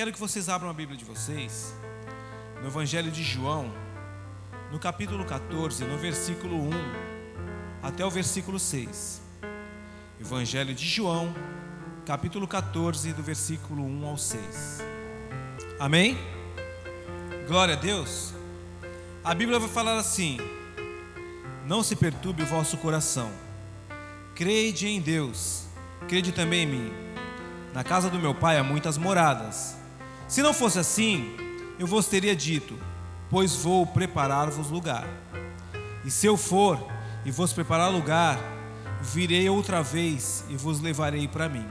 quero que vocês abram a Bíblia de vocês no Evangelho de João, no capítulo 14, no versículo 1 até o versículo 6. Evangelho de João, capítulo 14, do versículo 1 ao 6. Amém? Glória a Deus. A Bíblia vai falar assim: Não se perturbe o vosso coração. Crede em Deus, crede também em mim. Na casa do meu pai há muitas moradas. Se não fosse assim, eu vos teria dito: Pois vou preparar-vos lugar. E se eu for e vos preparar lugar, virei outra vez e vos levarei para mim,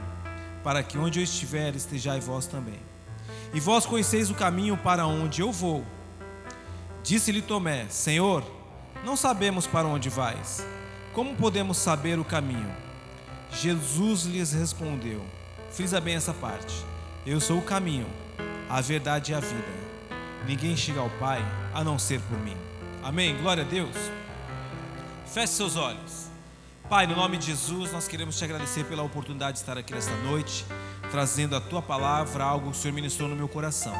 para que onde eu estiver estejais vós também. E vós conheceis o caminho para onde eu vou. Disse-lhe Tomé: Senhor, não sabemos para onde vais. Como podemos saber o caminho? Jesus lhes respondeu: Frisa bem essa parte. Eu sou o caminho, a verdade e a vida. Ninguém chega ao Pai a não ser por mim. Amém? Glória a Deus. Feche seus olhos. Pai, no nome de Jesus, nós queremos te agradecer pela oportunidade de estar aqui nesta noite, trazendo a tua palavra, algo que o Senhor ministrou no meu coração.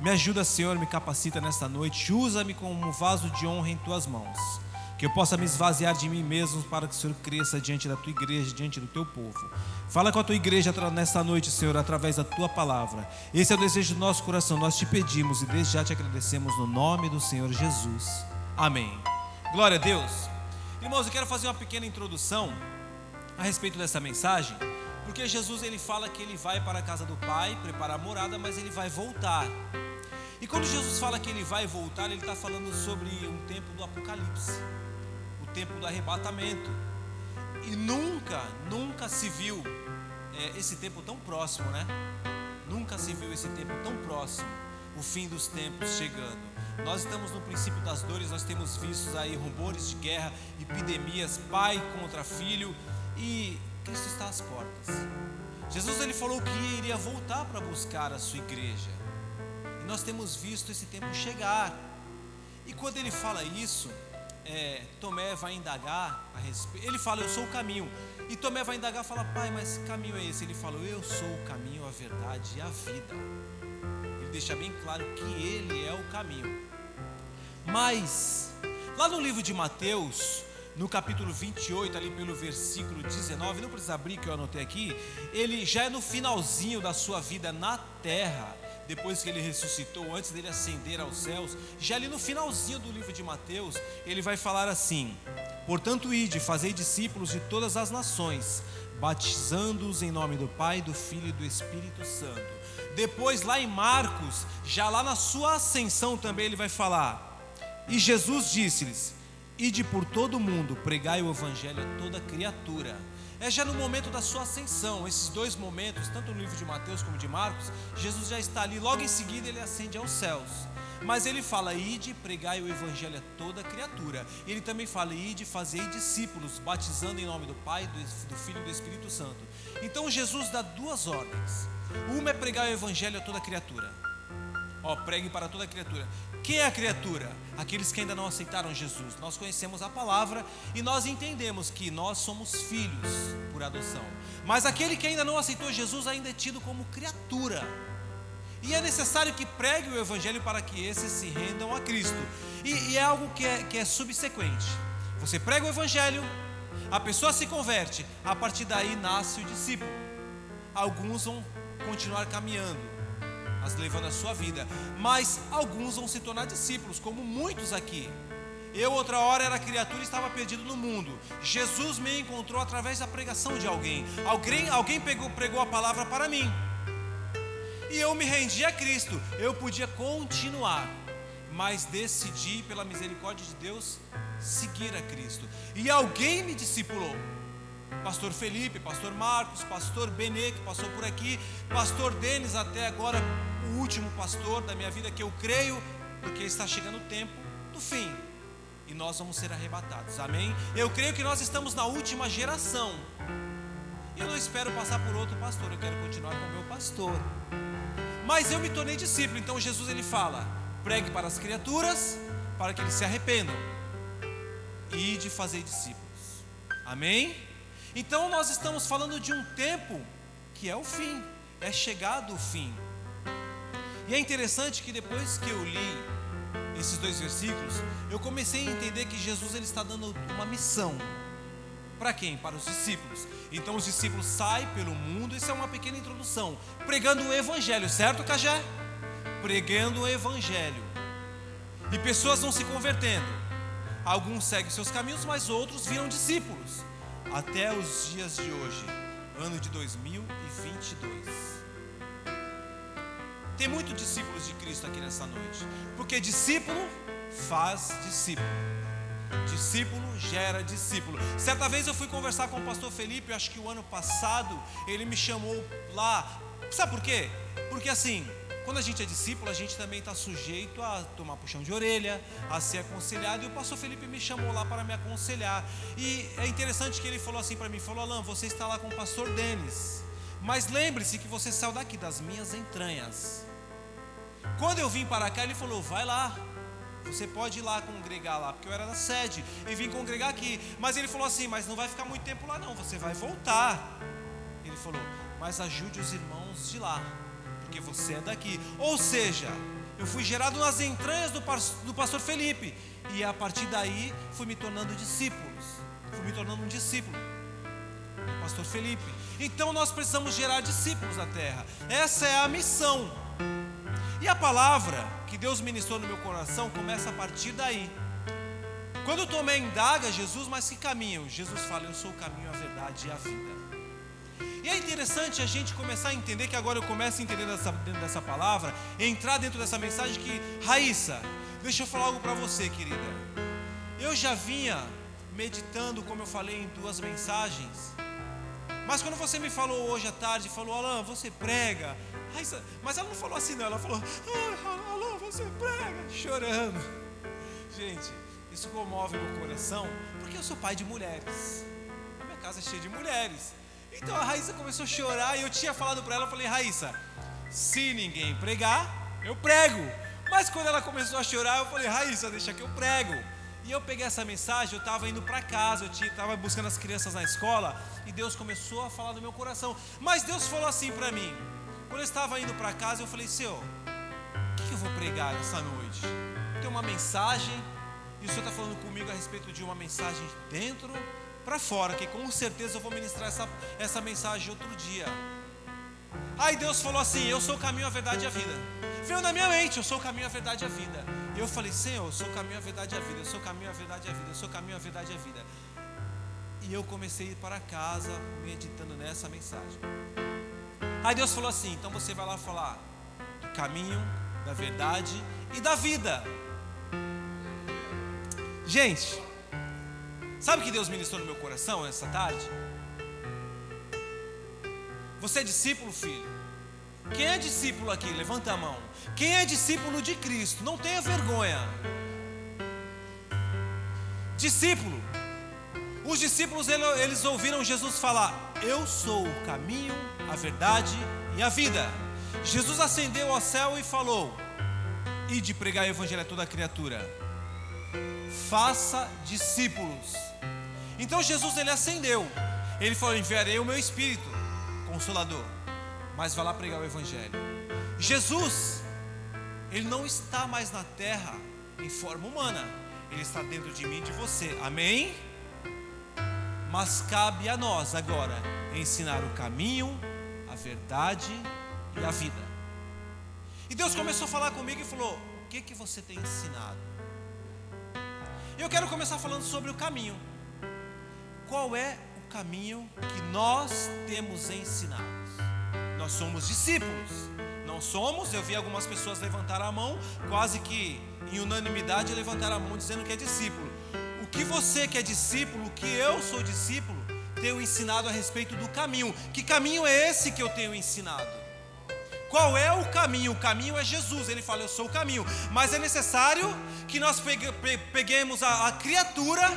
Me ajuda, Senhor, me capacita nesta noite, usa-me como um vaso de honra em tuas mãos. Que eu possa me esvaziar de mim mesmo para que o Senhor cresça diante da tua igreja, diante do teu povo. Fala com a tua igreja nesta noite, Senhor, através da tua palavra. Esse é o desejo do nosso coração. Nós te pedimos e desde já te agradecemos no nome do Senhor Jesus. Amém. Glória a Deus. Irmãos, eu quero fazer uma pequena introdução a respeito dessa mensagem, porque Jesus ele fala que ele vai para a casa do Pai preparar a morada, mas ele vai voltar. E quando Jesus fala que ele vai voltar, ele está falando sobre um tempo do Apocalipse, tempo do arrebatamento. E nunca, nunca se viu é, esse tempo tão próximo, né? Nunca se viu esse tempo tão próximo, o fim dos tempos chegando. Nós estamos no princípio das dores, nós temos visto aí rumores de guerra, epidemias, pai contra filho, e Cristo está às portas. Jesus ele falou que iria voltar para buscar a sua igreja. E nós temos visto esse tempo chegar. E quando ele fala isso, é, Tomé vai indagar a respeito. Ele fala, Eu sou o caminho. E Tomé vai indagar e fala, Pai, mas que caminho é esse? Ele falou, Eu sou o caminho, a verdade e a vida. Ele deixa bem claro que ele é o caminho. Mas, lá no livro de Mateus, no capítulo 28, ali pelo versículo 19, não precisa abrir que eu anotei aqui, ele já é no finalzinho da sua vida na terra, depois que ele ressuscitou, antes dele ascender aos céus, já ali no finalzinho do livro de Mateus, ele vai falar assim: Portanto, ide, fazei discípulos de todas as nações, batizando-os em nome do Pai, do Filho e do Espírito Santo. Depois, lá em Marcos, já lá na sua ascensão também, ele vai falar: e Jesus disse-lhes: Ide por todo o mundo, pregai o evangelho a toda criatura. É já no momento da sua ascensão, esses dois momentos, tanto no livro de Mateus como de Marcos, Jesus já está ali, logo em seguida ele ascende aos céus. Mas ele fala: Ide, pregai o evangelho a toda criatura. Ele também fala: Ide, fazei discípulos, batizando em nome do Pai, do Filho e do Espírito Santo. Então Jesus dá duas ordens. Uma é pregar o evangelho a toda criatura. Ó, pregue para toda criatura. Quem é a criatura? Aqueles que ainda não aceitaram Jesus. Nós conhecemos a palavra e nós entendemos que nós somos filhos por adoção. Mas aquele que ainda não aceitou Jesus ainda é tido como criatura. E é necessário que pregue o Evangelho para que esses se rendam a Cristo. E, e é algo que é, que é subsequente. Você prega o Evangelho, a pessoa se converte, a partir daí nasce o discípulo. Alguns vão continuar caminhando, mas levando a sua vida. Mas alguns vão se tornar discípulos, como muitos aqui. Eu, outra hora, era criatura e estava perdido no mundo. Jesus me encontrou através da pregação de alguém. Alguém, alguém pegou, pregou a palavra para mim. E eu me rendi a Cristo. Eu podia continuar, mas decidi, pela misericórdia de Deus, seguir a Cristo. E alguém me discipulou. Pastor Felipe, Pastor Marcos, Pastor Benê, que passou por aqui, Pastor Denis, até agora o último pastor da minha vida, que eu creio, porque está chegando o tempo do fim e nós vamos ser arrebatados, amém? Eu creio que nós estamos na última geração. E eu não espero passar por outro pastor, eu quero continuar com o meu pastor. Mas eu me tornei discípulo, então Jesus ele fala: pregue para as criaturas, para que eles se arrependam, e de fazer discípulos, amém? Então nós estamos falando de um tempo que é o fim, é chegado o fim. E é interessante que depois que eu li esses dois versículos, eu comecei a entender que Jesus ele está dando uma missão. Para quem? Para os discípulos. Então os discípulos saem pelo mundo, isso é uma pequena introdução, pregando o evangelho, certo, Cajé? Pregando o evangelho. E pessoas vão se convertendo. Alguns seguem seus caminhos, mas outros viram discípulos. Até os dias de hoje, ano de 2022. Tem muitos discípulos de Cristo aqui nessa noite, porque discípulo faz discípulo. Discípulo gera discípulo. Certa vez eu fui conversar com o pastor Felipe, acho que o ano passado, ele me chamou lá. Sabe por quê? Porque assim, quando a gente é discípulo, a gente também está sujeito a tomar puxão de orelha, a ser aconselhado. E o pastor Felipe me chamou lá para me aconselhar. E é interessante que ele falou assim para mim: falou, Alain, você está lá com o pastor Denis. Mas lembre-se que você saiu daqui das minhas entranhas. Quando eu vim para cá, ele falou: vai lá, você pode ir lá congregar lá, porque eu era da sede e vim congregar aqui. Mas ele falou assim: mas não vai ficar muito tempo lá, não, você vai voltar. Ele falou: mas ajude os irmãos de lá, porque você é daqui. Ou seja, eu fui gerado nas entranhas do, do pastor Felipe, e a partir daí fui me tornando discípulos, fui me tornando um discípulo do pastor Felipe. Então nós precisamos gerar discípulos na terra. Essa é a missão. E a palavra que Deus ministrou no meu coração começa a partir daí. Quando Tomé indaga Jesus, mas que caminho? Jesus fala: Eu sou o caminho, a verdade e a vida. E é interessante a gente começar a entender que agora eu começo a entender dessa, dentro dessa palavra, entrar dentro dessa mensagem que, Raíssa, deixa eu falar algo para você, querida. Eu já vinha meditando, como eu falei em duas mensagens, mas quando você me falou hoje à tarde, falou, Alain, você prega. Mas ela não falou assim, não. Ela falou, ah, Alain, você prega, chorando. Gente, isso comove meu coração, porque eu sou pai de mulheres. A minha casa é cheia de mulheres. Então a Raíssa começou a chorar e eu tinha falado para ela, eu falei, Raíssa, se ninguém pregar, eu prego. Mas quando ela começou a chorar, eu falei, Raíssa, deixa que eu prego. E eu peguei essa mensagem, eu estava indo para casa, eu estava buscando as crianças na escola, e Deus começou a falar no meu coração. Mas Deus falou assim para mim, quando eu estava indo para casa, eu falei, Senhor, o que, que eu vou pregar essa noite? Tem uma mensagem, e o Senhor está falando comigo a respeito de uma mensagem dentro para fora, que com certeza eu vou ministrar essa, essa mensagem outro dia. Aí Deus falou assim: Eu sou o caminho, a verdade e a vida. Veio na minha mente: Eu sou o caminho, a verdade e a vida. E eu falei: Senhor, eu sou o caminho, a verdade e a vida. Eu sou o caminho, a verdade e a vida. Eu sou o caminho, a verdade e a vida. E eu comecei a ir para casa meditando nessa mensagem. Aí Deus falou assim: Então você vai lá falar do caminho, da verdade e da vida. Gente, sabe o que Deus ministrou no meu coração essa tarde? Você é discípulo, filho? Quem é discípulo aqui? Levanta a mão. Quem é discípulo de Cristo? Não tenha vergonha. Discípulo. Os discípulos eles ouviram Jesus falar: Eu sou o caminho, a verdade e a vida. Jesus ascendeu ao céu e falou: E de pregar o evangelho a toda criatura. Faça discípulos. Então Jesus ele ascendeu. Ele falou: Enviarei o meu espírito consolador, mas vai lá pregar o Evangelho. Jesus, Ele não está mais na terra em forma humana, Ele está dentro de mim e de você, amém? Mas cabe a nós agora ensinar o caminho, a verdade e a vida. E Deus começou a falar comigo e falou: O que, que você tem ensinado? Eu quero começar falando sobre o caminho. Qual é caminho que nós temos ensinado. Nós somos discípulos, não somos. Eu vi algumas pessoas levantar a mão, quase que em unanimidade levantar a mão dizendo que é discípulo. O que você que é discípulo, o que eu sou discípulo, tenho ensinado a respeito do caminho. Que caminho é esse que eu tenho ensinado? Qual é o caminho? O caminho é Jesus. Ele fala, eu sou o caminho. Mas é necessário que nós peguemos a, a criatura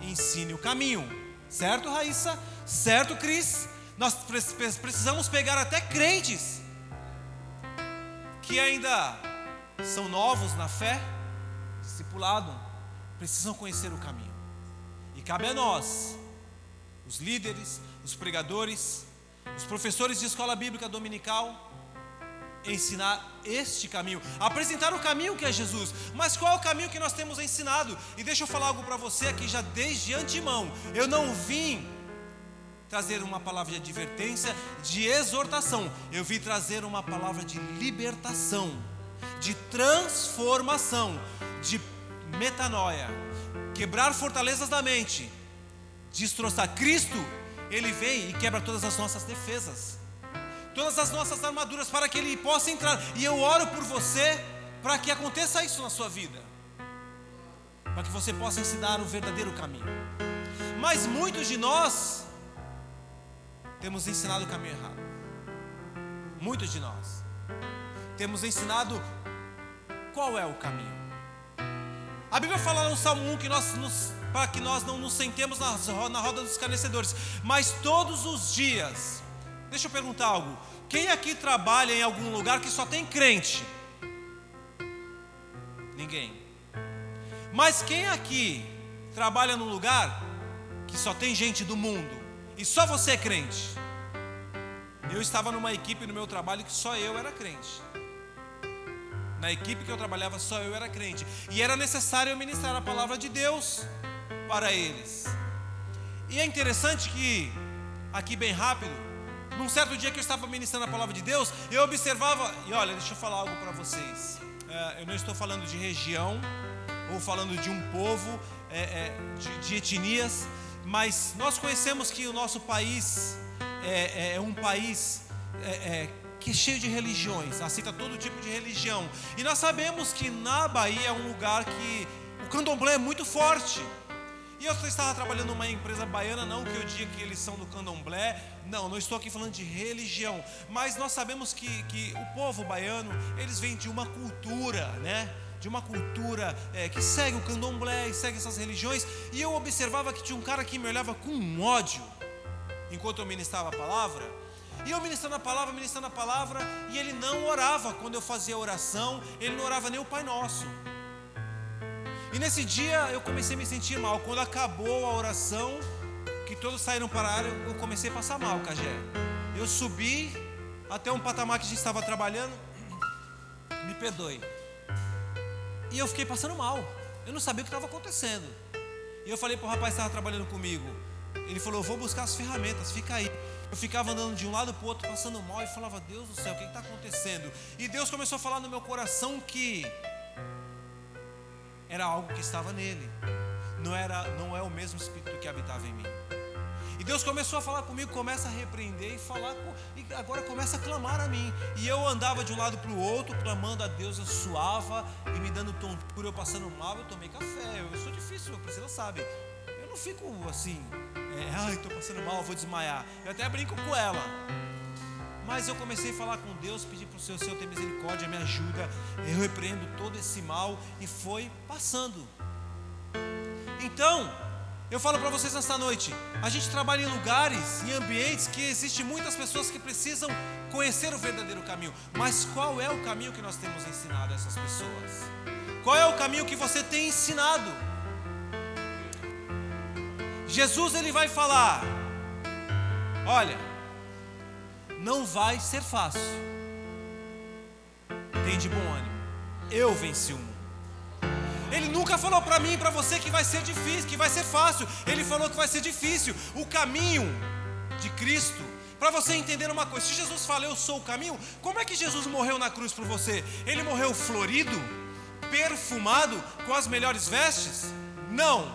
e ensine o caminho. Certo, Raíssa? Certo, Cris? Nós precisamos pegar até crentes que ainda são novos na fé, discipulado, precisam conhecer o caminho. E cabe a nós, os líderes, os pregadores, os professores de escola bíblica dominical, ensinar este caminho, apresentar o caminho que é Jesus. Mas qual é o caminho que nós temos ensinado? E deixa eu falar algo para você aqui já desde antemão. Eu não vim trazer uma palavra de advertência, de exortação. Eu vim trazer uma palavra de libertação, de transformação, de metanoia, quebrar fortalezas da mente, destroçar Cristo. Ele vem e quebra todas as nossas defesas todas as nossas armaduras para que Ele possa entrar. E eu oro por você para que aconteça isso na sua vida, para que você possa ensinar o verdadeiro caminho. Mas muitos de nós temos ensinado o caminho errado. Muitos de nós temos ensinado qual é o caminho. A Bíblia fala no Salmo 1 que nós nos, para que nós não nos sentemos na, roda dos escarnecedores, mas todos os dias Deixa eu perguntar algo. Quem aqui trabalha em algum lugar que só tem crente? Ninguém. Mas quem aqui trabalha num lugar que só tem gente do mundo e só você é crente? Eu estava numa equipe no meu trabalho que só eu era crente. Na equipe que eu trabalhava, só eu era crente. E era necessário eu ministrar a palavra de Deus para eles. E é interessante que, aqui bem rápido, num certo dia que eu estava ministrando a palavra de Deus, eu observava, e olha, deixa eu falar algo para vocês. É, eu não estou falando de região, ou falando de um povo, é, é, de, de, etnias, mas nós conhecemos que o nosso país é, é, é um país é, que é cheio de religiões, aceita todo tipo de religião. E nós sabemos que na Bahia é um lugar que o candomblé é muito forte. E eu estava trabalhando numa empresa baiana, não que eu diga que eles são do candomblé, não, não estou aqui falando de religião, mas nós sabemos que, que o povo baiano, eles vêm de uma cultura, né? De uma cultura é, que segue o candomblé e segue essas religiões, e eu observava que tinha um cara que me olhava com ódio, enquanto eu ministrava a palavra, e eu ministrando a palavra, ministrando a palavra, e ele não orava. Quando eu fazia oração, ele não orava nem o Pai Nosso. E nesse dia eu comecei a me sentir mal. Quando acabou a oração, que todos saíram para a área, eu comecei a passar mal, Cagé. Eu subi até um patamar que a gente estava trabalhando. Me perdoe. E eu fiquei passando mal. Eu não sabia o que estava acontecendo. E eu falei para o rapaz que estava trabalhando comigo. Ele falou: Eu vou buscar as ferramentas, fica aí. Eu ficava andando de um lado para o outro, passando mal, e falava: Deus do céu, o que está acontecendo? E Deus começou a falar no meu coração que era algo que estava nele. Não era, não é o mesmo espírito que habitava em mim. E Deus começou a falar comigo, começa a repreender e falar, e agora começa a clamar a mim. E eu andava de um lado para o outro, clamando a Deus, eu suava e me dando tontura, eu passando mal, eu tomei café. Eu sou difícil, a Priscila sabe. Eu não fico assim, é, ai, estou passando mal, vou desmaiar. Eu até brinco com ela. Mas eu comecei a falar com Deus, pedir para o Senhor, Senhor, ter misericórdia, me ajuda. Eu repreendo todo esse mal e foi passando. Então, eu falo para vocês nesta noite, a gente trabalha em lugares, em ambientes que existem muitas pessoas que precisam conhecer o verdadeiro caminho. Mas qual é o caminho que nós temos ensinado a essas pessoas? Qual é o caminho que você tem ensinado? Jesus ele vai falar: Olha, não vai ser fácil. Tem de bom ânimo. Eu venci o mundo. Ele nunca falou para mim e para você que vai ser difícil, que vai ser fácil. Ele falou que vai ser difícil. O caminho de Cristo, para você entender uma coisa, se Jesus fala eu sou o caminho, como é que Jesus morreu na cruz por você? Ele morreu florido, perfumado, com as melhores vestes? Não.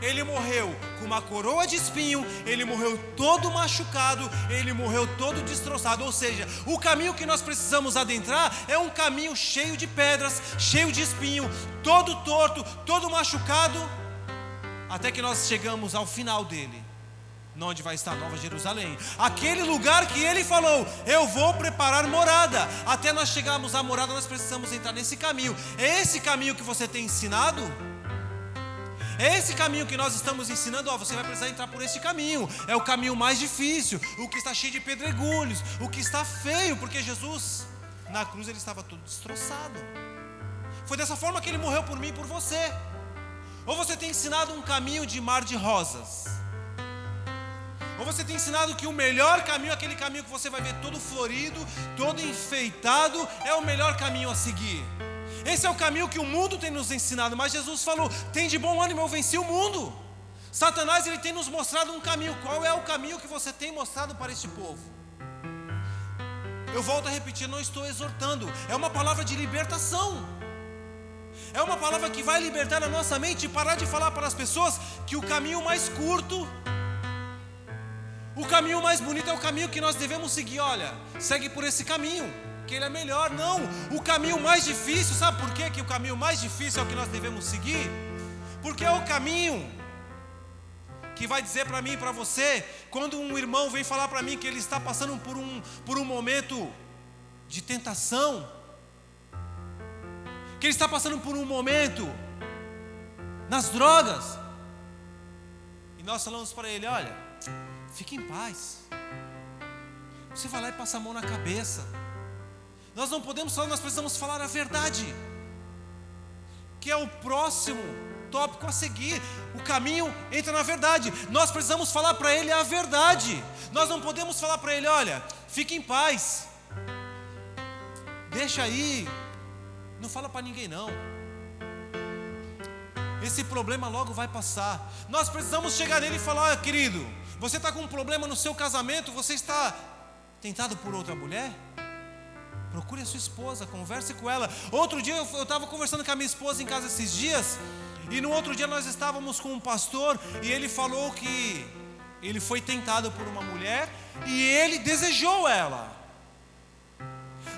Ele morreu com uma coroa de espinho, ele morreu todo machucado, ele morreu todo destroçado. Ou seja, o caminho que nós precisamos adentrar é um caminho cheio de pedras, cheio de espinho, todo torto, todo machucado, até que nós chegamos ao final dele. Onde vai estar Nova Jerusalém? Aquele lugar que ele falou: Eu vou preparar morada. Até nós chegarmos à morada, nós precisamos entrar nesse caminho. É esse caminho que você tem ensinado? É esse caminho que nós estamos ensinando, ó, você vai precisar entrar por esse caminho. É o caminho mais difícil, o que está cheio de pedregulhos, o que está feio, porque Jesus na cruz ele estava todo destroçado. Foi dessa forma que ele morreu por mim e por você. Ou você tem ensinado um caminho de mar de rosas, Ou você tem ensinado que o melhor caminho, aquele caminho que você vai ver todo florido, todo enfeitado, é o melhor caminho a seguir. Esse é o caminho que o mundo tem nos ensinado, mas Jesus falou: tem de bom ânimo, eu venci o mundo. Satanás ele tem nos mostrado um caminho. Qual é o caminho que você tem mostrado para este povo? Eu volto a repetir, não estou exortando, é uma palavra de libertação. É uma palavra que vai libertar a nossa mente e parar de falar para as pessoas que o caminho mais curto o caminho mais bonito é o caminho que nós devemos seguir. Olha, segue por esse caminho, ele é melhor. Não, o caminho mais difícil, sabe por quê? que o caminho mais difícil é o que nós devemos seguir? Porque é o caminho que vai dizer para mim e para você, quando um irmão vem falar para mim que ele está passando por um, por um momento de tentação, que ele está passando por um momento nas drogas, e nós falamos para ele: olha, Fique em paz. Você vai lá e passa a mão na cabeça. Nós não podemos falar, nós precisamos falar a verdade. Que é o próximo tópico a seguir. O caminho entra na verdade. Nós precisamos falar para ele a verdade. Nós não podemos falar para ele, olha, fique em paz. Deixa aí. Não fala para ninguém não. Esse problema logo vai passar. Nós precisamos chegar nele e falar, olha, querido, você está com um problema no seu casamento? Você está tentado por outra mulher? Procure a sua esposa, converse com ela. Outro dia eu estava conversando com a minha esposa em casa esses dias, e no outro dia nós estávamos com um pastor e ele falou que ele foi tentado por uma mulher e ele desejou ela.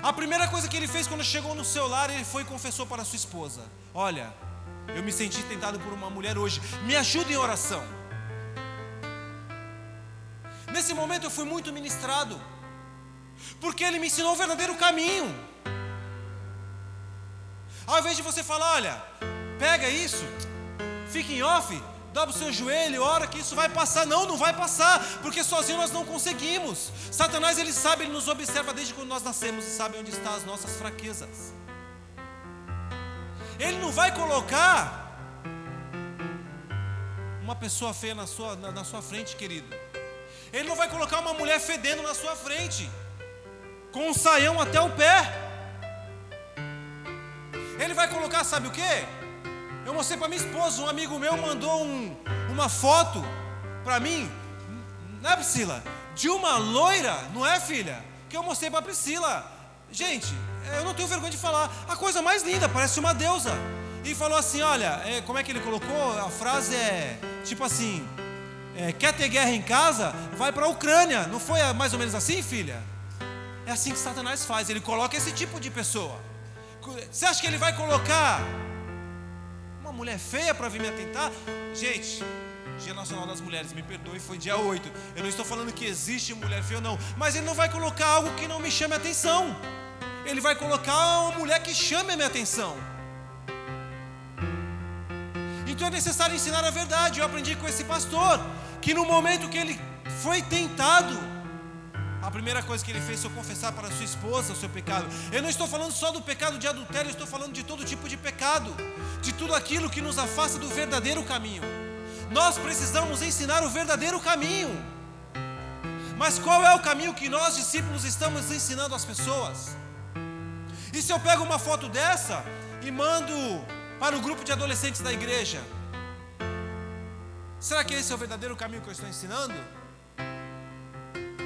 A primeira coisa que ele fez quando chegou no seu lar, ele foi e confessou para sua esposa: Olha, eu me senti tentado por uma mulher hoje, me ajude em oração. Nesse momento eu fui muito ministrado, porque ele me ensinou o verdadeiro caminho. Ao invés de você falar, olha, pega isso, fica em off, dobra o seu joelho, ora que isso vai passar. Não, não vai passar, porque sozinho nós não conseguimos. Satanás, ele sabe, ele nos observa desde quando nós nascemos e sabe onde estão as nossas fraquezas. Ele não vai colocar uma pessoa feia na sua, na, na sua frente, querido. Ele não vai colocar uma mulher fedendo na sua frente, com um saião até o pé. Ele vai colocar, sabe o que? Eu mostrei para minha esposa, um amigo meu mandou um, uma foto para mim, não é Priscila? De uma loira, não é filha? Que eu mostrei para Priscila. Gente, eu não tenho vergonha de falar, a coisa mais linda, parece uma deusa. E falou assim: olha, é, como é que ele colocou? A frase é tipo assim: é, quer ter guerra em casa? Vai para a Ucrânia. Não foi mais ou menos assim, filha? É assim que Satanás faz. Ele coloca esse tipo de pessoa. Você acha que ele vai colocar uma mulher feia para vir me atentar? Gente, Dia Nacional das Mulheres, me perdoe, foi dia 8. Eu não estou falando que existe mulher feia, não. Mas ele não vai colocar algo que não me chame a atenção. Ele vai colocar uma mulher que chame a minha atenção. Então é necessário ensinar a verdade. Eu aprendi com esse pastor que no momento que ele foi tentado, a primeira coisa que ele fez foi confessar para sua esposa o seu pecado. Eu não estou falando só do pecado de adultério, eu estou falando de todo tipo de pecado, de tudo aquilo que nos afasta do verdadeiro caminho. Nós precisamos ensinar o verdadeiro caminho. Mas qual é o caminho que nós, discípulos, estamos ensinando às pessoas? E se eu pego uma foto dessa e mando para o grupo de adolescentes da igreja, Será que esse é o verdadeiro caminho que eu estou ensinando?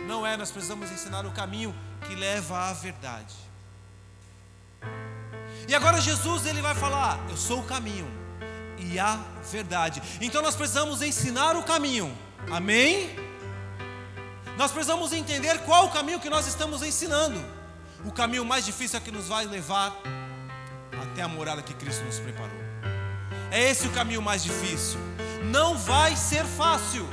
Não é, nós precisamos ensinar o caminho que leva à verdade. E agora Jesus ele vai falar: Eu sou o caminho e a verdade. Então nós precisamos ensinar o caminho. Amém? Nós precisamos entender qual o caminho que nós estamos ensinando. O caminho mais difícil é que nos vai levar até a morada que Cristo nos preparou. É esse o caminho mais difícil não vai ser fácil.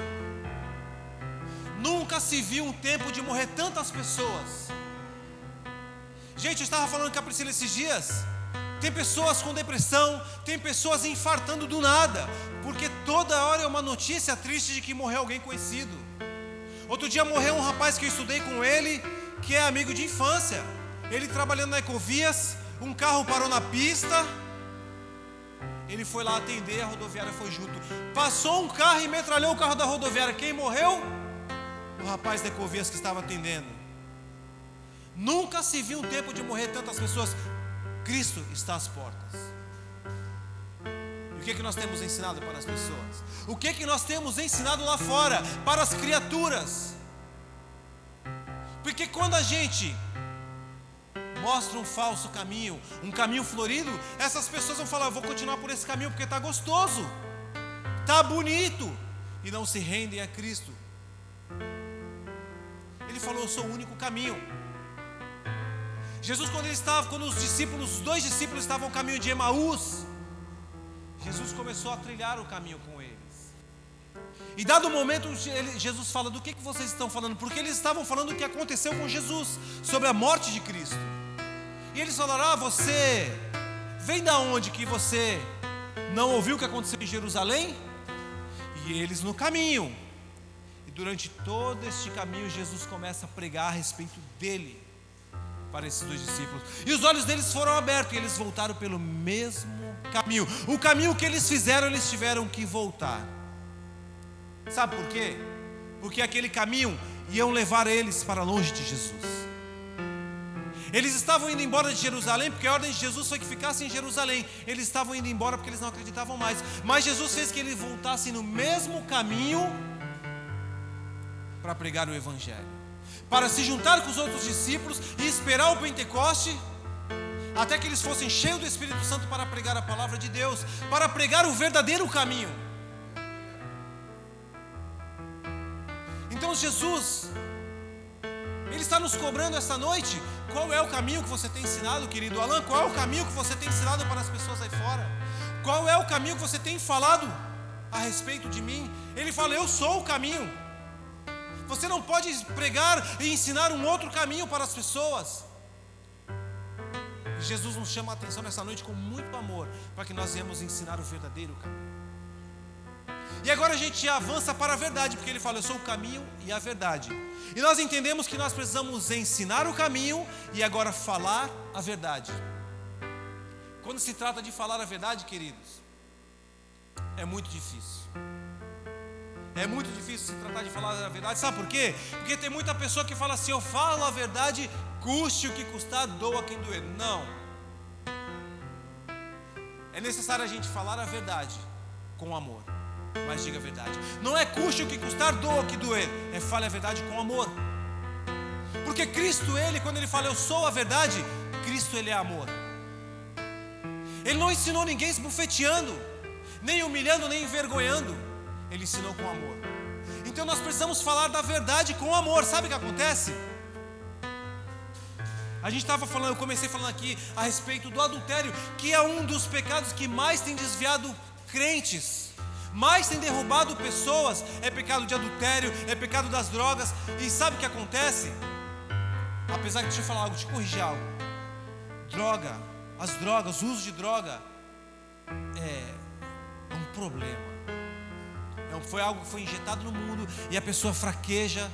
Nunca se viu um tempo de morrer tantas pessoas. Gente, eu estava falando com a Priscila esses dias. Tem pessoas com depressão, tem pessoas infartando do nada, porque toda hora é uma notícia triste de que morreu alguém conhecido. Outro dia morreu um rapaz que eu estudei com ele, que é amigo de infância. Ele trabalhando na Ecovias, um carro parou na pista, ele foi lá atender, a rodoviária foi junto. Passou um carro e metralhou o carro da rodoviária. Quem morreu? O rapaz da Ecovias que estava atendendo. Nunca se viu um tempo de morrer tantas pessoas. Cristo está às portas. E o que, é que nós temos ensinado para as pessoas? O que, é que nós temos ensinado lá fora para as criaturas? Porque quando a gente mostra um falso caminho, um caminho florido, essas pessoas vão falar: eu vou continuar por esse caminho porque está gostoso, está bonito, e não se rendem a Cristo. Falou: eu sou o único caminho. Jesus, quando ele estava, quando os discípulos, os dois discípulos estavam no caminho de Emaús, Jesus começou a trilhar o caminho com eles. E dado o momento, Jesus fala: Do que, que vocês estão falando? Porque eles estavam falando o que aconteceu com Jesus, sobre a morte de Cristo. E eles falaram: Ah, você vem da onde que você não ouviu o que aconteceu em Jerusalém? E eles no caminho. E durante todo este caminho, Jesus começa a pregar a respeito dele para esses dois discípulos. E os olhos deles foram abertos e eles voltaram pelo mesmo caminho. O caminho que eles fizeram, eles tiveram que voltar. Sabe por quê? Porque aquele caminho iam levar eles para longe de Jesus. Eles estavam indo embora de Jerusalém, porque a ordem de Jesus foi que ficassem em Jerusalém. Eles estavam indo embora porque eles não acreditavam mais. Mas Jesus fez que eles voltassem no mesmo caminho para pregar o Evangelho, para se juntar com os outros discípulos e esperar o Pentecoste, até que eles fossem cheios do Espírito Santo para pregar a palavra de Deus, para pregar o verdadeiro caminho. Então Jesus, Ele está nos cobrando essa noite qual é o caminho que você tem ensinado, querido Alan? Qual é o caminho que você tem ensinado para as pessoas aí fora? Qual é o caminho que você tem falado a respeito de mim? Ele fala: Eu sou o caminho. Você não pode pregar e ensinar um outro caminho para as pessoas. Jesus nos chama a atenção nessa noite com muito amor, para que nós venhamos ensinar o verdadeiro caminho. E agora a gente avança para a verdade, porque ele fala: Eu sou o caminho e a verdade. E nós entendemos que nós precisamos ensinar o caminho e agora falar a verdade. Quando se trata de falar a verdade, queridos, é muito difícil. É muito difícil se tratar de falar a verdade, sabe por quê? Porque tem muita pessoa que fala assim: eu falo a verdade, custe o que custar, doa quem doer. Não. É necessário a gente falar a verdade com amor mas diga a verdade. Não é custe o que custar, doa o que doer. É fale a verdade com amor. Porque Cristo, Ele, quando Ele fala eu sou a verdade, Cristo, Ele é amor. Ele não ensinou ninguém esbufeteando, nem humilhando, nem envergonhando. Ele ensinou com amor. Então nós precisamos falar da verdade com amor. Sabe o que acontece? A gente estava falando, eu comecei falando aqui a respeito do adultério, que é um dos pecados que mais tem desviado crentes mais tem derrubado pessoas, é pecado de adultério, é pecado das drogas. E sabe o que acontece? Apesar de deixa eu falar algo, te corrigir algo. Droga, as drogas, o uso de droga é, é um problema. Foi algo que foi injetado no mundo e a pessoa fraqueja,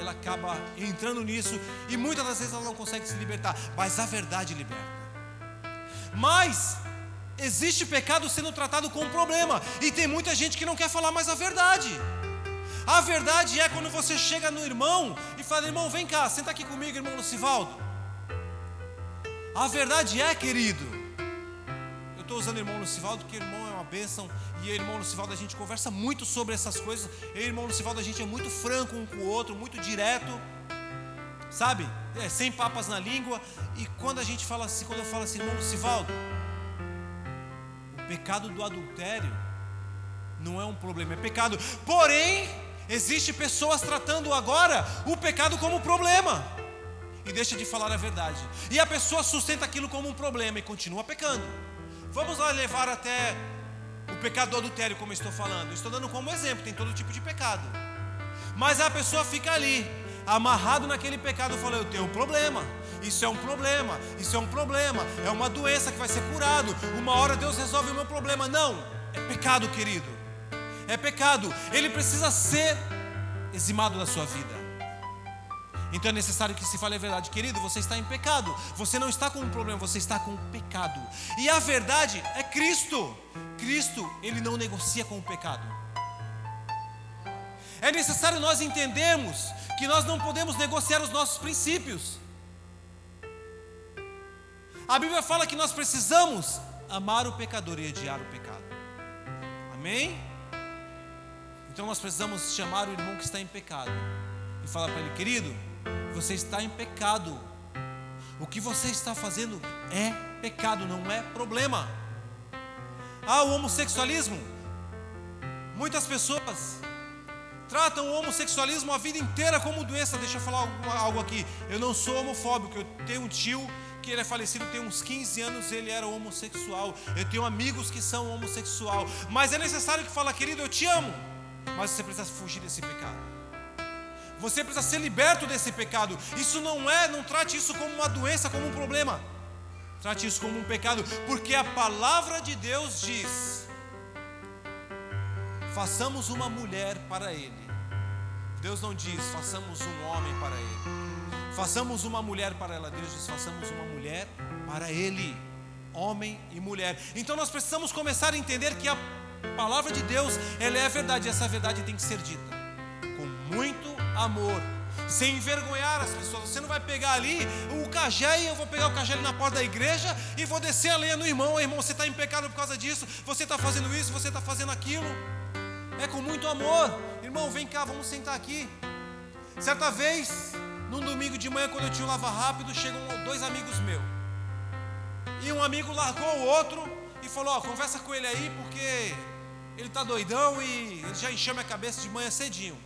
ela acaba entrando nisso e muitas das vezes ela não consegue se libertar, mas a verdade liberta. Mas existe pecado sendo tratado como um problema, e tem muita gente que não quer falar mais a verdade. A verdade é quando você chega no irmão e fala: irmão, vem cá, senta aqui comigo, irmão Lucivaldo. A verdade é, querido, eu estou usando irmão Lucivaldo porque irmão é uma bênção e o irmão Lucivaldo a gente conversa muito sobre essas coisas. E o irmão Lucivaldo a gente é muito franco um com o outro, muito direto, sabe? É, sem papas na língua. E quando a gente fala assim, quando eu falo assim, irmão Lucivaldo, pecado do adultério não é um problema, é pecado. Porém, existe pessoas tratando agora o pecado como problema e deixa de falar a verdade. E a pessoa sustenta aquilo como um problema e continua pecando. Vamos lá levar até o pecado do adultério, como eu estou falando. estou dando como exemplo, tem todo tipo de pecado. Mas a pessoa fica ali, amarrado naquele pecado, falando: Eu tenho um problema. Isso é um problema, isso é um problema, é uma doença que vai ser curado. Uma hora Deus resolve o meu problema. Não, é pecado, querido. É pecado. Ele precisa ser eximado da sua vida. Então é necessário que se fale a verdade, querido. Você está em pecado. Você não está com um problema, você está com um pecado. E a verdade é Cristo. Cristo, ele não negocia com o pecado. É necessário nós entendermos que nós não podemos negociar os nossos princípios. A Bíblia fala que nós precisamos amar o pecador e odiar o pecado. Amém? Então nós precisamos chamar o irmão que está em pecado e falar para ele, querido, você está em pecado. O que você está fazendo é pecado, não é problema. Ah, o homossexualismo. Muitas pessoas tratam o homossexualismo a vida inteira como doença. Deixa eu falar algo aqui. Eu não sou homofóbico. Eu tenho um tio que ele é falecido tem uns 15 anos, ele era homossexual. Eu tenho amigos que são homossexual. Mas é necessário que fala, querido, eu te amo. Mas você precisa fugir desse pecado. Você precisa ser liberto desse pecado. Isso não é, não trate isso como uma doença, como um problema. Trate isso como um pecado, porque a palavra de Deus diz: façamos uma mulher para ele. Deus não diz, façamos um homem para ele. Façamos uma mulher para ela. Deus diz, façamos uma mulher para ele. Homem e mulher. Então nós precisamos começar a entender que a palavra de Deus, ela é a verdade, e essa verdade tem que ser dita com muito amor, sem envergonhar as pessoas. Você não vai pegar ali o cajé e eu vou pegar o cajé ali na porta da igreja e vou descer a lenha no irmão. Irmão, você está em pecado por causa disso, você está fazendo isso, você está fazendo aquilo. É com muito amor. Irmão, vem cá, vamos sentar aqui. Certa vez, num domingo de manhã, quando eu tinha um lava rápido, chegam dois amigos meus. E um amigo largou o outro e falou: Ó, conversa com ele aí, porque ele está doidão e ele já encheu minha cabeça de manhã cedinho.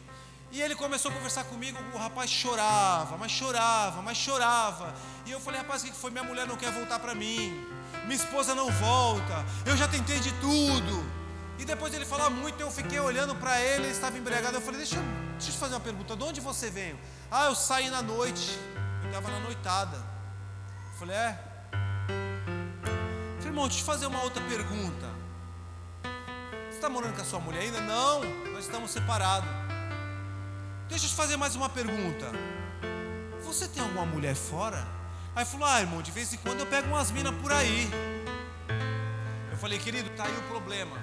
E ele começou a conversar comigo, o rapaz chorava, mas chorava, mas chorava. E eu falei, rapaz, o que foi? Minha mulher não quer voltar para mim, minha esposa não volta, eu já tentei de tudo. E depois ele falava muito, eu fiquei olhando para ele, ele estava embriagado. Eu falei, deixa, deixa eu te fazer uma pergunta, de onde você veio? Ah, eu saí na noite, eu estava na noitada. Eu falei, é? Eu falei, irmão, deixa eu te fazer uma outra pergunta. Você está morando com a sua mulher ainda? Não, nós estamos separados. Deixa eu te fazer mais uma pergunta. Você tem alguma mulher fora? Aí falou: Ah, irmão, de vez em quando eu pego umas minas por aí. Eu falei, querido, tá aí o problema.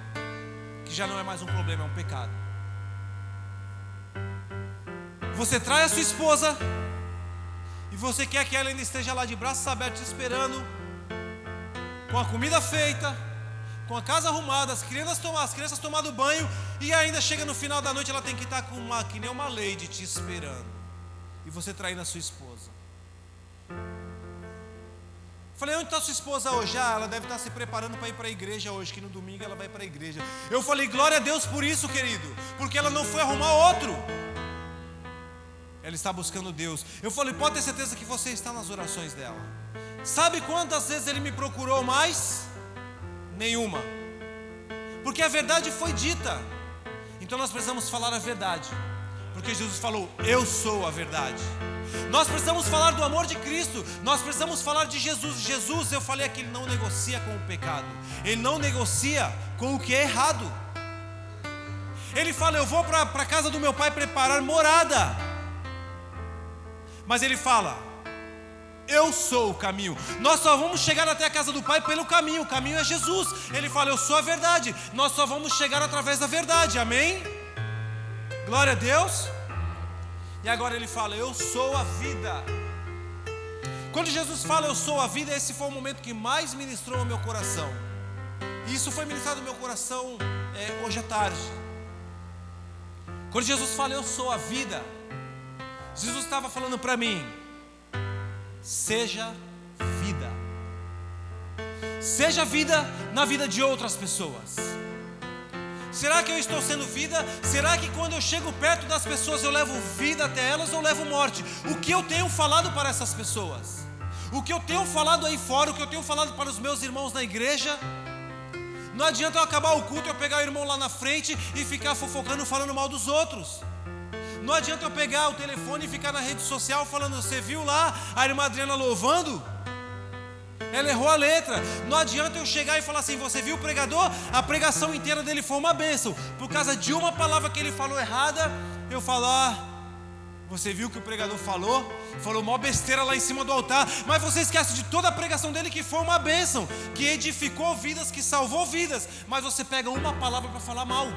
Que já não é mais um problema, é um pecado. Você trai a sua esposa e você quer que ela ainda esteja lá de braços abertos esperando, com a comida feita, com a casa arrumada, as crianças, as crianças tomando banho, e ainda chega no final da noite, ela tem que estar com uma, que nem uma lady te esperando. E você traindo a sua esposa. Falei, onde está sua esposa hoje? Ah, ela deve estar se preparando para ir para a igreja hoje, que no domingo ela vai para a igreja. Eu falei, glória a Deus por isso, querido, porque ela não foi arrumar outro. Ela está buscando Deus. Eu falei, pode ter certeza que você está nas orações dela. Sabe quantas vezes ele me procurou mais? nenhuma. Porque a verdade foi dita. Então nós precisamos falar a verdade. Porque Jesus falou: Eu sou a verdade. Nós precisamos falar do amor de Cristo. Nós precisamos falar de Jesus. Jesus, eu falei aqui, ele não negocia com o pecado. Ele não negocia com o que é errado. Ele fala: Eu vou para a casa do meu pai preparar morada. Mas ele fala: eu sou o caminho. Nós só vamos chegar até a casa do Pai pelo caminho. O caminho é Jesus. Ele fala: Eu sou a verdade. Nós só vamos chegar através da verdade. Amém? Glória a Deus. E agora ele fala: Eu sou a vida. Quando Jesus fala Eu sou a vida, esse foi o momento que mais ministrou ao meu coração. E isso foi ministrado no meu coração é, hoje à tarde. Quando Jesus fala Eu sou a vida, Jesus estava falando para mim seja vida. Seja vida na vida de outras pessoas. Será que eu estou sendo vida? Será que quando eu chego perto das pessoas eu levo vida até elas ou levo morte? O que eu tenho falado para essas pessoas? O que eu tenho falado aí fora, o que eu tenho falado para os meus irmãos na igreja? Não adianta eu acabar o culto, eu pegar o irmão lá na frente e ficar fofocando, falando mal dos outros. Não adianta eu pegar o telefone e ficar na rede social falando, você viu lá a irmã Adriana louvando? Ela errou a letra. Não adianta eu chegar e falar assim: você viu o pregador? A pregação inteira dele foi uma bênção. Por causa de uma palavra que ele falou errada, eu falo: ah, você viu o que o pregador falou? Falou mó besteira lá em cima do altar. Mas você esquece de toda a pregação dele que foi uma bênção, que edificou vidas, que salvou vidas. Mas você pega uma palavra para falar mal.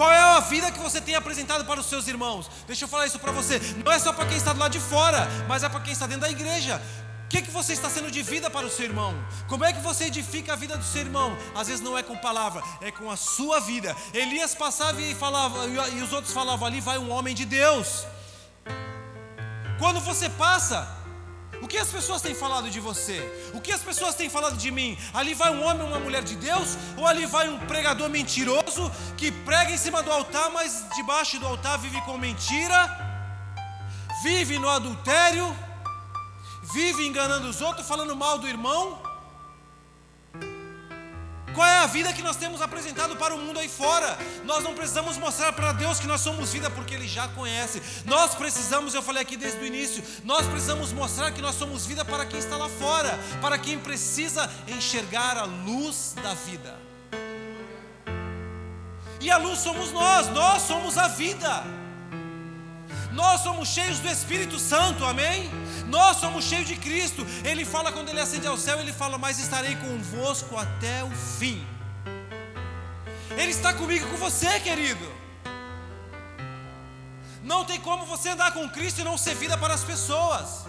Qual é a vida que você tem apresentado para os seus irmãos? Deixa eu falar isso para você. Não é só para quem está do lado de fora, mas é para quem está dentro da igreja. O que, que você está sendo de vida para o seu irmão? Como é que você edifica a vida do seu irmão? Às vezes não é com palavra, é com a sua vida. Elias passava e falava, e os outros falavam: ali vai um homem de Deus. Quando você passa, o que as pessoas têm falado de você? O que as pessoas têm falado de mim? Ali vai um homem ou uma mulher de Deus? Ou ali vai um pregador mentiroso que prega em cima do altar, mas debaixo do altar vive com mentira? Vive no adultério? Vive enganando os outros, falando mal do irmão? Qual é a vida que nós temos apresentado para o mundo aí fora? Nós não precisamos mostrar para Deus que nós somos vida porque Ele já conhece. Nós precisamos, eu falei aqui desde o início, nós precisamos mostrar que nós somos vida para quem está lá fora, para quem precisa enxergar a luz da vida. E a luz somos nós, nós somos a vida. Nós somos cheios do Espírito Santo, amém? Nós somos cheios de Cristo. Ele fala quando ele ascende ao céu, ele fala: "Mas estarei convosco até o fim". Ele está comigo e com você, querido. Não tem como você andar com Cristo e não ser vida para as pessoas.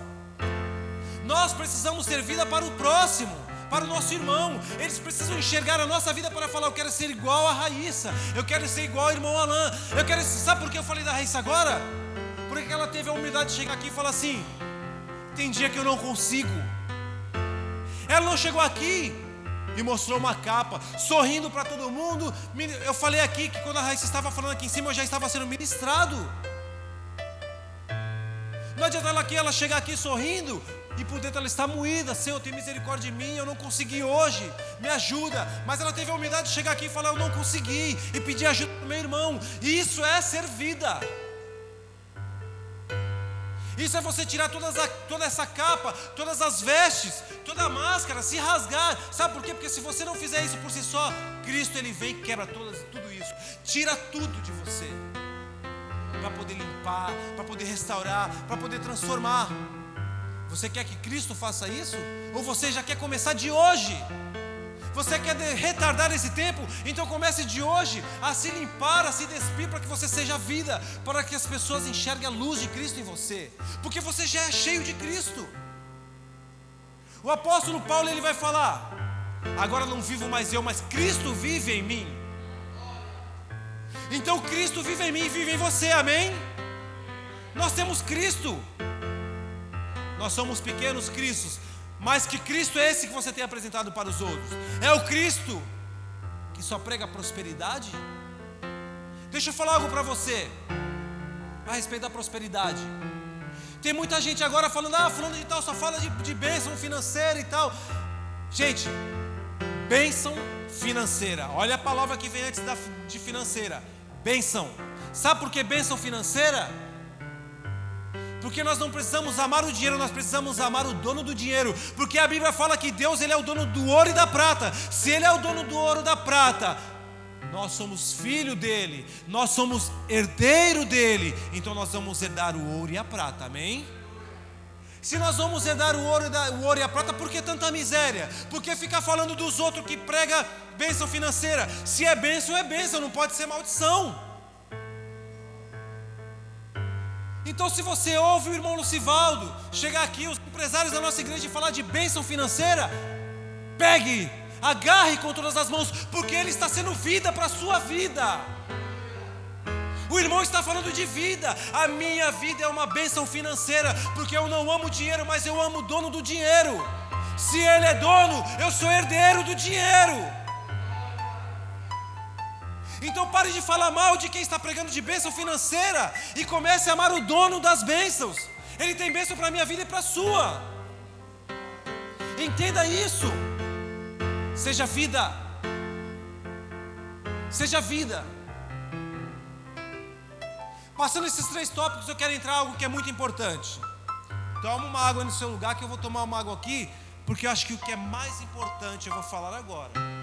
Nós precisamos ser vida para o próximo, para o nosso irmão. Eles precisam enxergar a nossa vida para falar: eu quero ser igual a Raíssa, eu quero ser igual ao irmão Alain. Eu quero, sabe por que eu falei da Raíssa agora? Porque ela teve a humildade de chegar aqui e falar assim: tem dia que eu não consigo. Ela não chegou aqui e mostrou uma capa, sorrindo para todo mundo. Eu falei aqui que quando a Raíssa estava falando aqui em cima, eu já estava sendo ministrado. Não adianta ela aqui, ela chegar aqui sorrindo e por dentro ela está moída. Senhor, tem misericórdia de mim, eu não consegui hoje, me ajuda. Mas ela teve a humildade de chegar aqui e falar: Eu não consegui, e pedir ajuda para meu irmão. E isso é ser vida. Isso é você tirar todas a, toda essa capa, todas as vestes, toda a máscara, se rasgar. Sabe por quê? Porque se você não fizer isso por si só, Cristo ele vem e quebra todas, tudo isso, tira tudo de você, para poder limpar, para poder restaurar, para poder transformar. Você quer que Cristo faça isso? Ou você já quer começar de hoje? Você quer retardar esse tempo? Então comece de hoje a se limpar, a se despir para que você seja vida, para que as pessoas enxerguem a luz de Cristo em você, porque você já é cheio de Cristo. O apóstolo Paulo ele vai falar: agora não vivo mais eu, mas Cristo vive em mim. Então Cristo vive em mim e vive em você, amém? Nós temos Cristo. Nós somos pequenos Cristos, mas que Cristo é esse que você tem apresentado para os outros? É o Cristo que só prega prosperidade? Deixa eu falar algo para você a respeito da prosperidade. Tem muita gente agora falando, ah, falando de tal, só fala de, de bênção financeira e tal. Gente, bênção financeira. Olha a palavra que vem antes da, de financeira. Bênção. Sabe por que bênção financeira? Porque nós não precisamos amar o dinheiro, nós precisamos amar o dono do dinheiro. Porque a Bíblia fala que Deus ele é o dono do ouro e da prata. Se ele é o dono do ouro e da prata, nós somos filho dele, nós somos herdeiro dele. Então nós vamos herdar o ouro e a prata. Amém? Se nós vamos herdar o ouro, o ouro e a prata, por que tanta miséria? Por que ficar falando dos outros que prega bênção financeira? Se é bênção, é bênção, não pode ser maldição. Então, se você ouve o irmão Lucivaldo chegar aqui, os empresários da nossa igreja, falar de bênção financeira, pegue, agarre com todas as mãos, porque ele está sendo vida para a sua vida. O irmão está falando de vida. A minha vida é uma bênção financeira, porque eu não amo dinheiro, mas eu amo o dono do dinheiro. Se ele é dono, eu sou herdeiro do dinheiro. Então pare de falar mal de quem está pregando de bênção financeira e comece a amar o dono das bênçãos. Ele tem bênção para a minha vida e para a sua. Entenda isso. Seja vida. Seja vida. Passando esses três tópicos, eu quero entrar em algo que é muito importante. Toma uma água no seu lugar, que eu vou tomar uma água aqui, porque eu acho que o que é mais importante eu vou falar agora.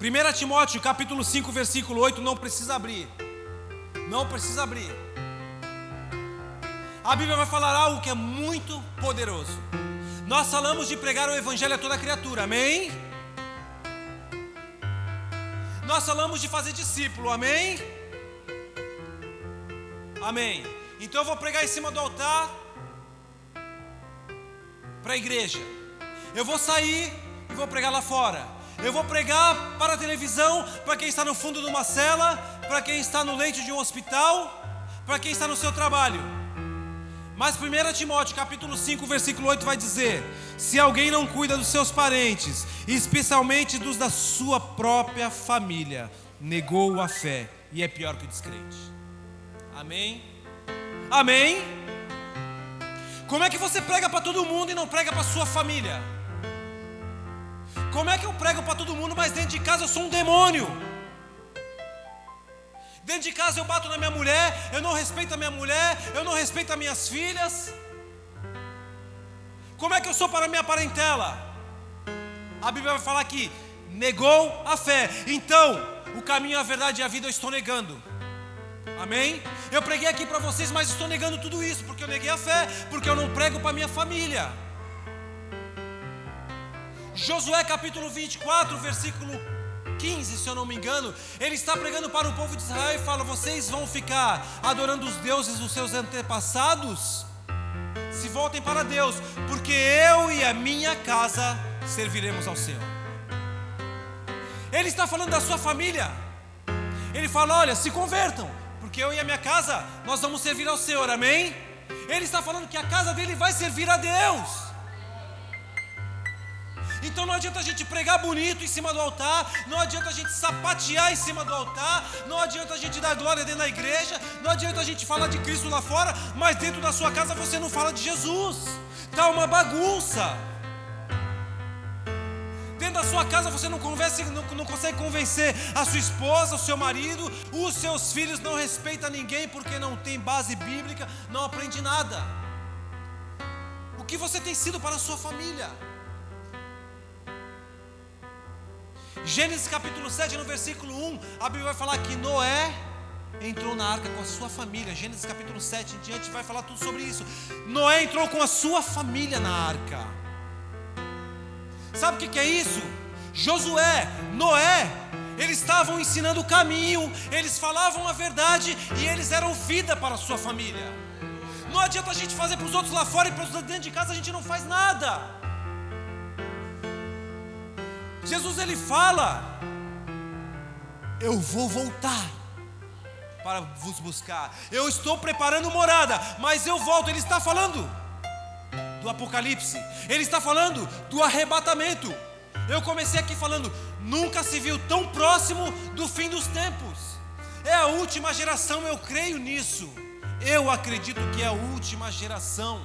1 Timóteo capítulo 5, versículo 8, não precisa abrir. Não precisa abrir. A Bíblia vai falar algo que é muito poderoso. Nós falamos de pregar o Evangelho a toda criatura, amém? nós falamos de fazer discípulo, amém? Amém. Então eu vou pregar em cima do altar para a igreja. Eu vou sair e vou pregar lá fora. Eu vou pregar para a televisão, para quem está no fundo de uma cela, para quem está no leito de um hospital, para quem está no seu trabalho. Mas 1 Timóteo capítulo 5, versículo 8 vai dizer: Se alguém não cuida dos seus parentes, especialmente dos da sua própria família, negou a fé e é pior que o descrente. Amém? Amém? Como é que você prega para todo mundo e não prega para sua família? Como é que eu prego para todo mundo, mas dentro de casa eu sou um demônio? Dentro de casa eu bato na minha mulher, eu não respeito a minha mulher, eu não respeito as minhas filhas. Como é que eu sou para a minha parentela? A Bíblia vai falar que negou a fé. Então, o caminho, a verdade e a vida eu estou negando. Amém? Eu preguei aqui para vocês, mas estou negando tudo isso, porque eu neguei a fé, porque eu não prego para minha família. Josué capítulo 24, versículo 15, se eu não me engano, ele está pregando para o povo de Israel e fala: Vocês vão ficar adorando os deuses dos seus antepassados? Se voltem para Deus, porque eu e a minha casa serviremos ao Senhor. Ele está falando da sua família. Ele fala: Olha, se convertam, porque eu e a minha casa nós vamos servir ao Senhor, amém? Ele está falando que a casa dele vai servir a Deus. Então não adianta a gente pregar bonito em cima do altar, não adianta a gente sapatear em cima do altar, não adianta a gente dar glória dentro da igreja, não adianta a gente falar de Cristo lá fora, mas dentro da sua casa você não fala de Jesus. Tá uma bagunça. Dentro da sua casa você não, converse, não, não consegue convencer a sua esposa, o seu marido, os seus filhos não respeitam ninguém porque não tem base bíblica, não aprende nada. O que você tem sido para a sua família? Gênesis capítulo 7, no versículo 1, a Bíblia vai falar que Noé entrou na arca com a sua família. Gênesis capítulo 7 em diante vai falar tudo sobre isso. Noé entrou com a sua família na arca. Sabe o que, é isso? Josué, Noé, eles estavam ensinando o caminho, eles falavam a verdade e eles eram vida para a sua família. Não adianta a gente fazer para os outros lá fora e para os dentro de casa a gente não faz nada. Jesus ele fala: Eu vou voltar para vos buscar. Eu estou preparando morada, mas eu volto. Ele está falando do Apocalipse. Ele está falando do arrebatamento. Eu comecei aqui falando, nunca se viu tão próximo do fim dos tempos. É a última geração, eu creio nisso. Eu acredito que é a última geração.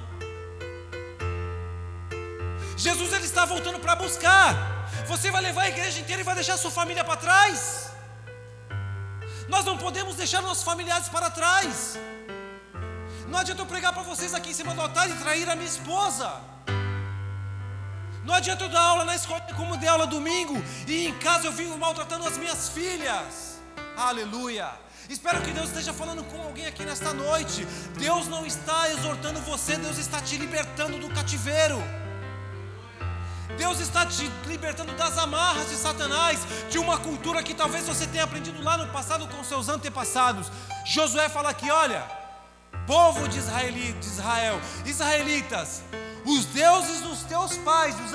Jesus ele está voltando para buscar. Você vai levar a igreja inteira e vai deixar sua família para trás. Nós não podemos deixar nossos familiares para trás. Não adianta eu pregar para vocês aqui em cima do altar e trair a minha esposa. Não adianta eu dar aula na escola como dei aula domingo e em casa eu vivo maltratando as minhas filhas. Aleluia. Espero que Deus esteja falando com alguém aqui nesta noite. Deus não está exortando você, Deus está te libertando do cativeiro. Deus está te libertando das amarras de Satanás, de uma cultura que talvez você tenha aprendido lá no passado com seus antepassados. Josué fala aqui: olha, povo de, de Israel, israelitas, os deuses dos teus pais, dos,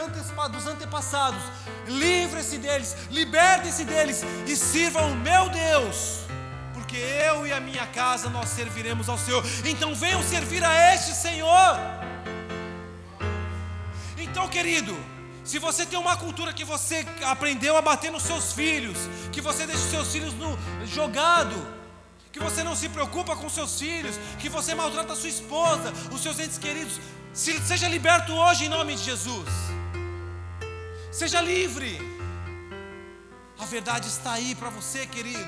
dos antepassados, livre-se deles, liberte-se deles e sirvam o meu Deus, porque eu e a minha casa nós serviremos ao Senhor. Então venham servir a este Senhor. Então, querido, se você tem uma cultura que você aprendeu a bater nos seus filhos, que você deixa os seus filhos no jogado, que você não se preocupa com seus filhos, que você maltrata a sua esposa, os seus entes queridos, seja liberto hoje em nome de Jesus. Seja livre. A verdade está aí para você, querido.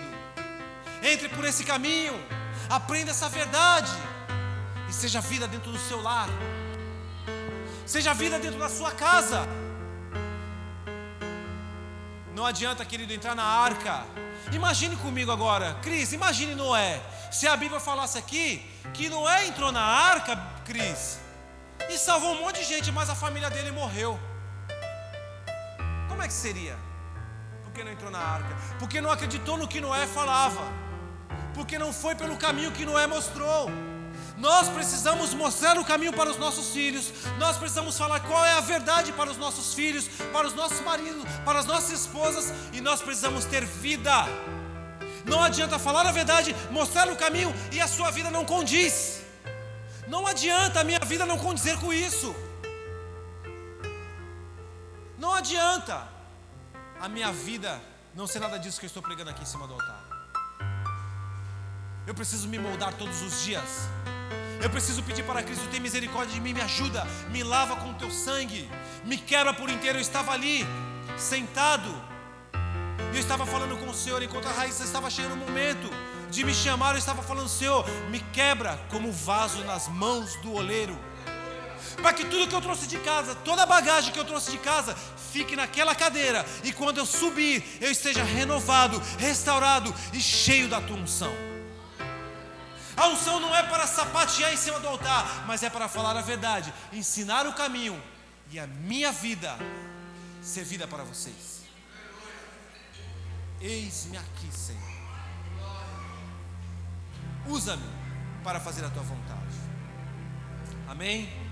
Entre por esse caminho, aprenda essa verdade e seja vida dentro do seu lar. Seja vida dentro da sua casa. Não adianta, querido, entrar na arca. Imagine comigo agora, Cris, imagine Noé. Se a Bíblia falasse aqui que Noé entrou na arca, Cris, e salvou um monte de gente, mas a família dele morreu. Como é que seria? que não entrou na arca? Porque não acreditou no que Noé falava. Porque não foi pelo caminho que Noé mostrou. Nós precisamos mostrar o caminho para os nossos filhos. Nós precisamos falar qual é a verdade para os nossos filhos, para os nossos maridos, para as nossas esposas. E nós precisamos ter vida. Não adianta falar a verdade, mostrar o caminho e a sua vida não condiz. Não adianta a minha vida não condizer com isso. Não adianta a minha vida não ser nada disso que eu estou pregando aqui em cima do altar. Eu preciso me moldar todos os dias. Eu preciso pedir para Cristo ter misericórdia de mim, me ajuda, me lava com o teu sangue, me quebra por inteiro. Eu estava ali, sentado, e eu estava falando com o Senhor, enquanto a Raíssa estava chegando o momento de me chamar, eu estava falando, Senhor, me quebra como vaso nas mãos do oleiro. Para que tudo que eu trouxe de casa, toda a bagagem que eu trouxe de casa, fique naquela cadeira. E quando eu subir, eu esteja renovado, restaurado e cheio da tua unção. A unção não é para sapatear em cima do altar, mas é para falar a verdade, ensinar o caminho e a minha vida ser vida para vocês. Eis-me aqui, Senhor. Usa-me para fazer a tua vontade. Amém?